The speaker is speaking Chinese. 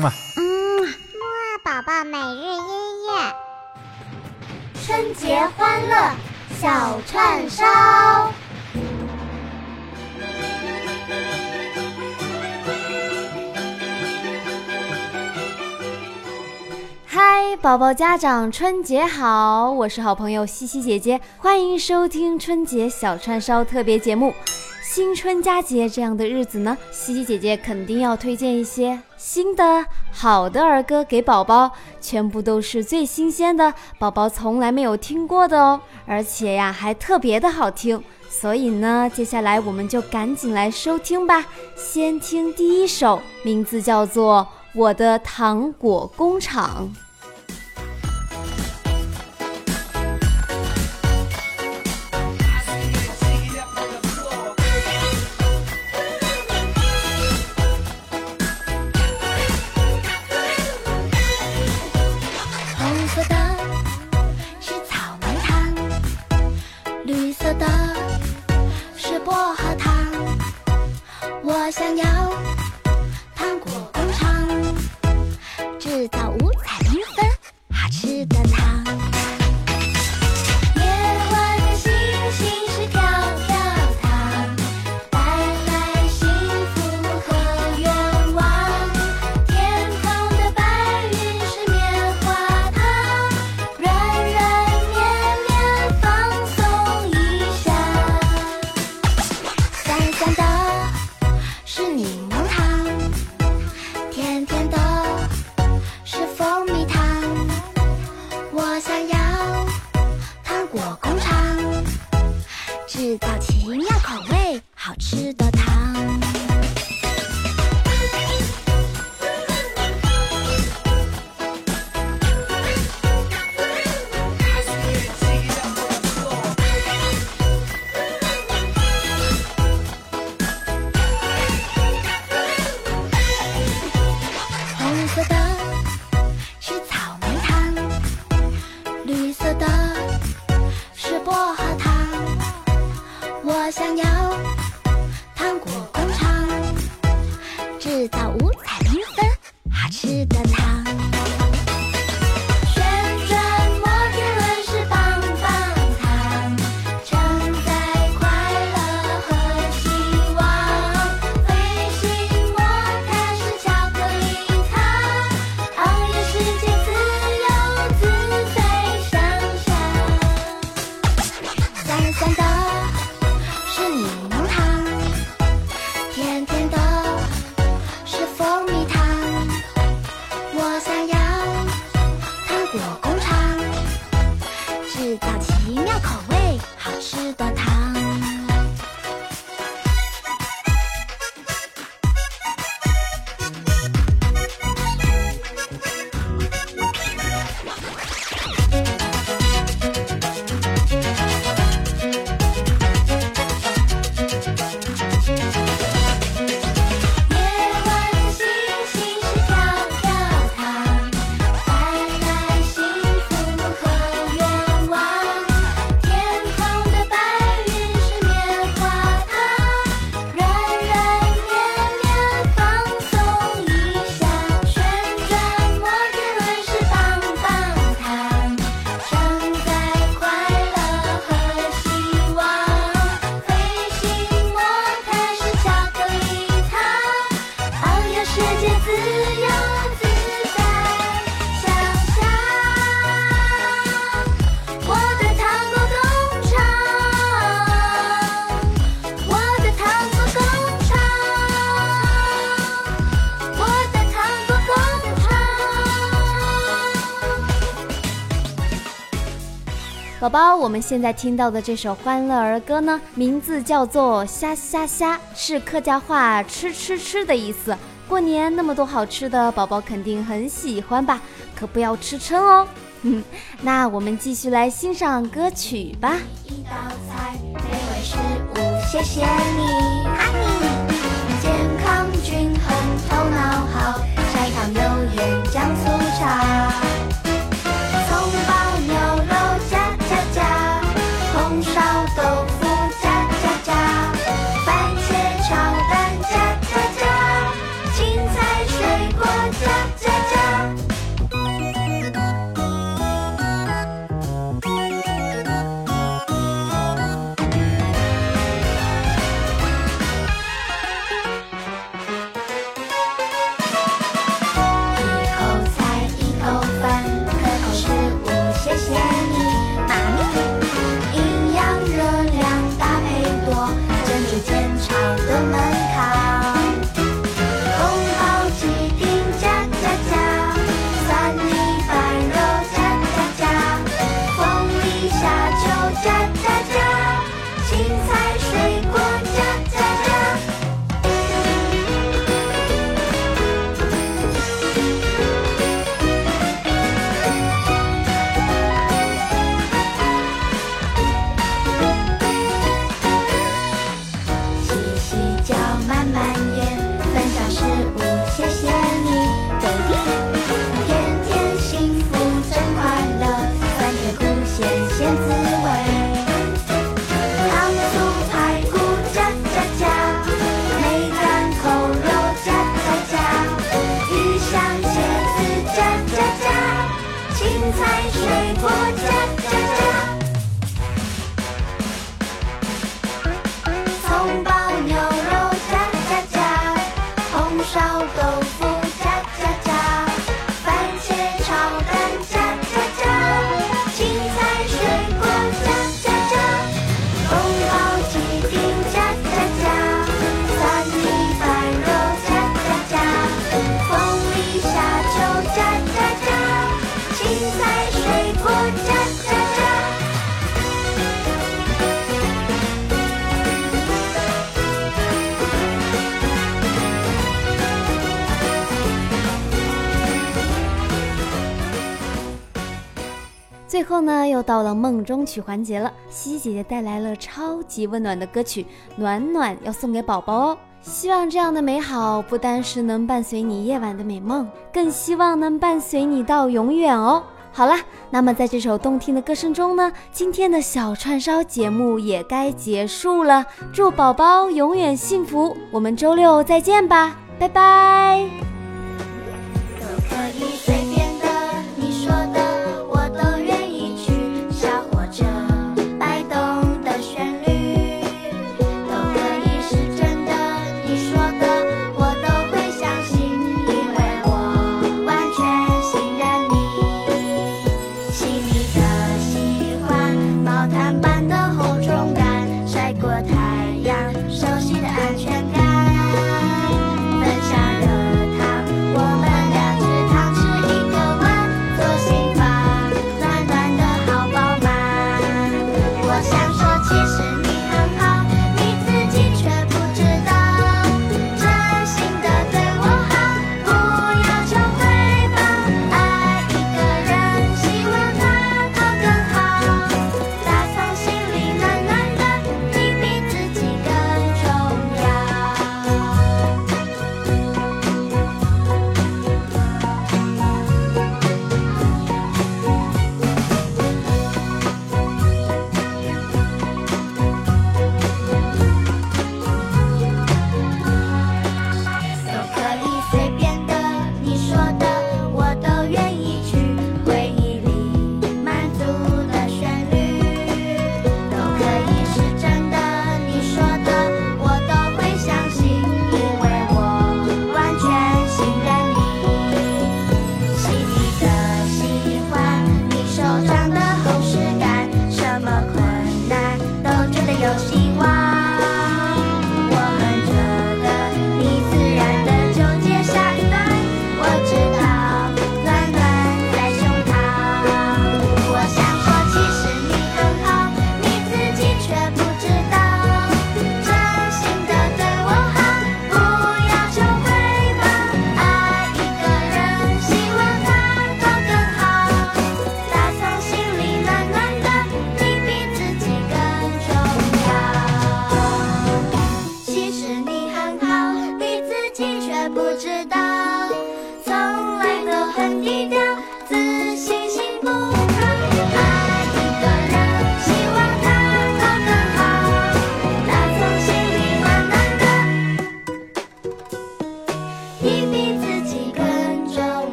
嘛。嗯，木二宝宝每日音乐，春节欢乐小串烧。宝宝家长，春节好！我是好朋友西西姐姐，欢迎收听春节小串烧特别节目。新春佳节这样的日子呢，西西姐姐肯定要推荐一些新的好的儿歌给宝宝，全部都是最新鲜的，宝宝从来没有听过的哦，而且呀还特别的好听。所以呢，接下来我们就赶紧来收听吧。先听第一首，名字叫做。我的糖果工厂。好宝宝，我们现在听到的这首欢乐儿歌呢，名字叫做“虾虾虾”，是客家话“吃吃吃”的意思。过年那么多好吃的，宝宝肯定很喜欢吧？可不要吃撑哦。嗯，那我们继续来欣赏歌曲吧。一道菜，美味食物，谢谢你，Honey。健最后呢，又到了梦中曲环节了。西西姐姐带来了超级温暖的歌曲《暖暖》，要送给宝宝哦。希望这样的美好不单是能伴随你夜晚的美梦，更希望能伴随你到永远哦。好了，那么在这首动听的歌声中呢，今天的小串烧节目也该结束了。祝宝宝永远幸福，我们周六再见吧！拜拜。